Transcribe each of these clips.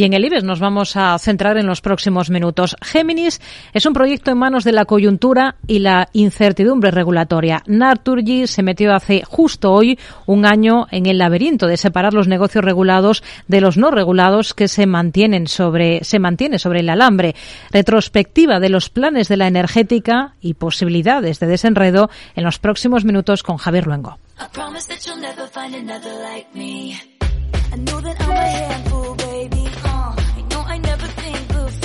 Y en el IBEX nos vamos a centrar en los próximos minutos. Géminis es un proyecto en manos de la coyuntura y la incertidumbre regulatoria. Naturgy se metió hace justo hoy un año en el laberinto de separar los negocios regulados de los no regulados que se mantienen sobre, se mantiene sobre el alambre. Retrospectiva de los planes de la energética y posibilidades de desenredo en los próximos minutos con Javier Luengo.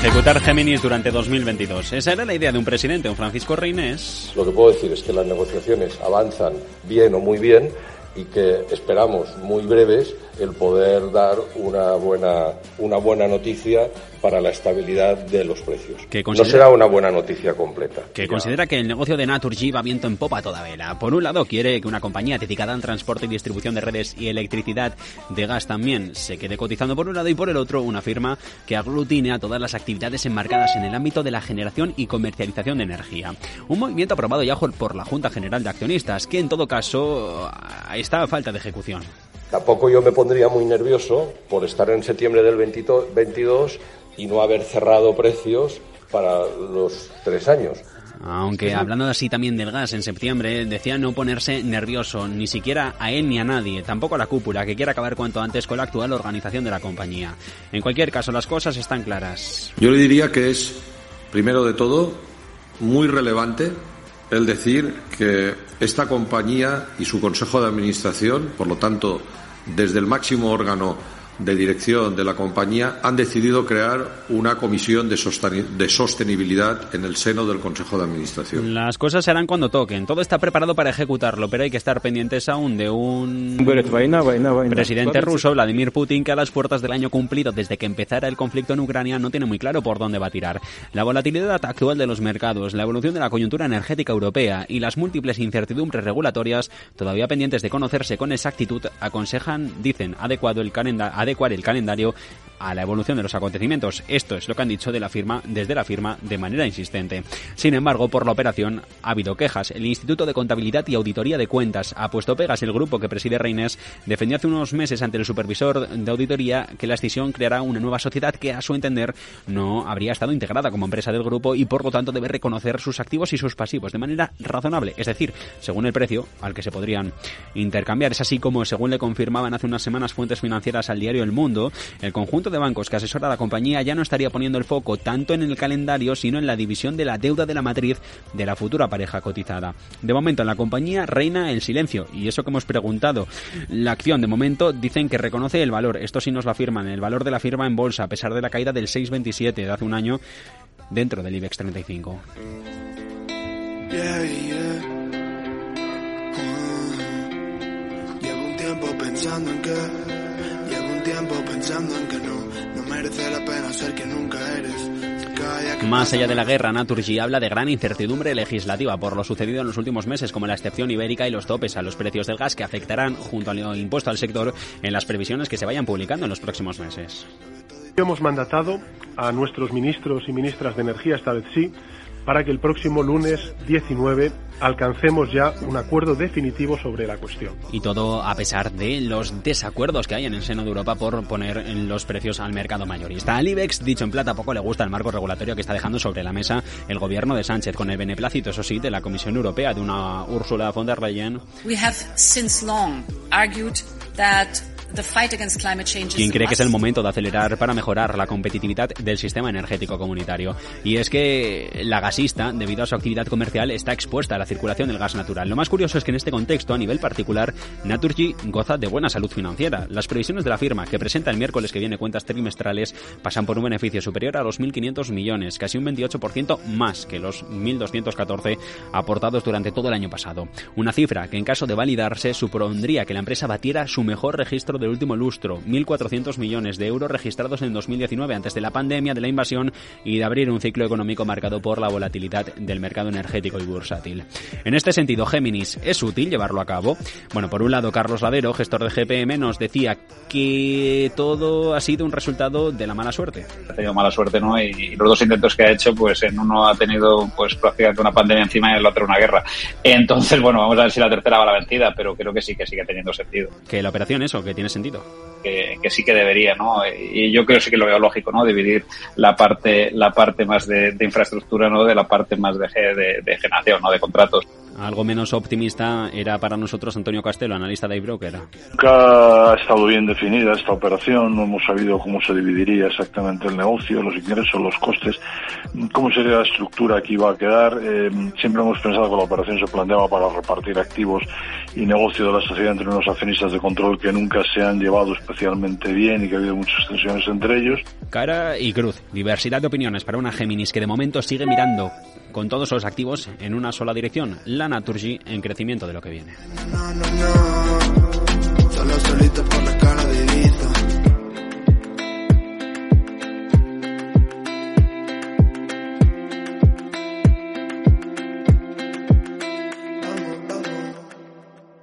Ejecutar Géminis durante 2022. Esa era la idea de un presidente, un Francisco Reinés. Lo que puedo decir es que las negociaciones avanzan bien o muy bien y que esperamos muy breves el poder dar una buena, una buena noticia para la estabilidad de los precios. no será una buena noticia completa. Que considera que el negocio de Naturgy va viento en popa toda vela. Por un lado, quiere que una compañía dedicada al transporte y distribución de redes y electricidad de gas también se quede cotizando por un lado y por el otro una firma que aglutine a todas las actividades enmarcadas en el ámbito de la generación y comercialización de energía. Un movimiento aprobado ya por la Junta General de Accionistas, que en todo caso está a falta de ejecución. Tampoco yo me pondría muy nervioso por estar en septiembre del 22 y no haber cerrado precios para los tres años. Aunque hablando así también del gas en septiembre, decía no ponerse nervioso, ni siquiera a él ni a nadie, tampoco a la cúpula, que quiere acabar cuanto antes con la actual organización de la compañía. En cualquier caso, las cosas están claras. Yo le diría que es, primero de todo, muy relevante el decir que esta compañía y su Consejo de Administración, por lo tanto, desde el máximo órgano de dirección de la compañía han decidido crear una comisión de, sostenibilidad en el seno del Consejo de Administración. Las cosas serán cuando toquen. Todo está preparado para ejecutarlo, pero hay que estar pendientes aún de un presidente ruso, Vladimir Putin, que a las puertas del año cumplido desde que empezara el conflicto en Ucrania no tiene muy claro por dónde va a tirar. La volatilidad actual de los mercados, la evolución de la coyuntura energética europea y las múltiples incertidumbres regulatorias, todavía pendientes de conocerse con exactitud, aconsejan, dicen, adecuado el calendario adecuar el calendario a la evolución de los acontecimientos. Esto es lo que han dicho de la firma desde la firma de manera insistente. Sin embargo, por la operación ha habido quejas. El Instituto de Contabilidad y Auditoría de Cuentas ha puesto pegas. El grupo que preside Reines defendió hace unos meses ante el supervisor de auditoría que la escisión creará una nueva sociedad que, a su entender, no habría estado integrada como empresa del grupo y, por lo tanto, debe reconocer sus activos y sus pasivos de manera razonable, es decir, según el precio al que se podrían intercambiar. Es así como, según le confirmaban hace unas semanas fuentes financieras al diario El Mundo, el conjunto de bancos que asesora a la compañía ya no estaría poniendo el foco tanto en el calendario, sino en la división de la deuda de la matriz de la futura pareja cotizada. De momento en la compañía reina el silencio, y eso que hemos preguntado. La acción de momento dicen que reconoce el valor, esto sí nos lo afirman, el valor de la firma en bolsa, a pesar de la caída del 6,27 de hace un año dentro del IBEX 35. Llevo un tiempo pensando en que pensando en que no, merece la pena ser que nunca eres. Más allá de la guerra, Naturgy habla de gran incertidumbre legislativa por lo sucedido en los últimos meses, como la excepción ibérica y los topes a los precios del gas que afectarán, junto al impuesto al sector, en las previsiones que se vayan publicando en los próximos meses. Hemos mandatado a nuestros ministros y ministras de Energía, esta vez sí, para que el próximo lunes 19 alcancemos ya un acuerdo definitivo sobre la cuestión. Y todo a pesar de los desacuerdos que hay en el seno de Europa por poner los precios al mercado mayorista. Al IBEX, dicho en plata, poco le gusta el marco regulatorio que está dejando sobre la mesa el gobierno de Sánchez, con el beneplácito, eso sí, de la Comisión Europea, de una Ursula von der Leyen. We have since long argued that quien cree que es el momento de acelerar para mejorar la competitividad del sistema energético comunitario. Y es que la gasista, debido a su actividad comercial, está expuesta a la circulación del gas natural. Lo más curioso es que en este contexto, a nivel particular, Naturgy goza de buena salud financiera. Las previsiones de la firma, que presenta el miércoles que viene cuentas trimestrales, pasan por un beneficio superior a los 1.500 millones, casi un 28% más que los 1.214 aportados durante todo el año pasado. Una cifra que en caso de validarse supondría que la empresa batiera su mejor registro valor del último lustro, 1.400 millones de euros registrados en 2019 antes de la pandemia, de la invasión y de abrir un ciclo económico marcado por la volatilidad del mercado energético y bursátil. En este sentido, Géminis, ¿es útil llevarlo a cabo? Bueno, por un lado, Carlos Ladero, gestor de GPM, nos decía que todo ha sido un resultado de la mala suerte. Ha tenido mala suerte, ¿no? Y, los dos intentos que ha hecho, pues en uno ha tenido pues prácticamente una pandemia encima y en el otro una guerra. Entonces, bueno, vamos a ver si la tercera va a la vencida, pero creo que sí, que sigue teniendo sentido. Que la operación eso, que tiene sentido. Que, sí que debería, ¿no? Y yo creo sí que lo veo lógico, ¿no? Dividir la parte, la parte más de, infraestructura, ¿no? De la parte más de, de, de generación, ¿no? De contratos. Algo menos optimista era para nosotros Antonio Castelo, analista de iBroker. Nunca ha estado bien definida esta operación, no hemos sabido cómo se dividiría exactamente el negocio, los ingresos, los costes, cómo sería la estructura que iba a quedar. Eh, siempre hemos pensado que la operación se planteaba para repartir activos y negocio de la sociedad entre unos accionistas de control que nunca se han llevado especialmente bien y que ha habido muchas tensiones entre ellos. Cara y cruz, diversidad de opiniones para una Géminis que de momento sigue mirando con todos los activos en una sola dirección, la Naturgy en crecimiento de lo que viene.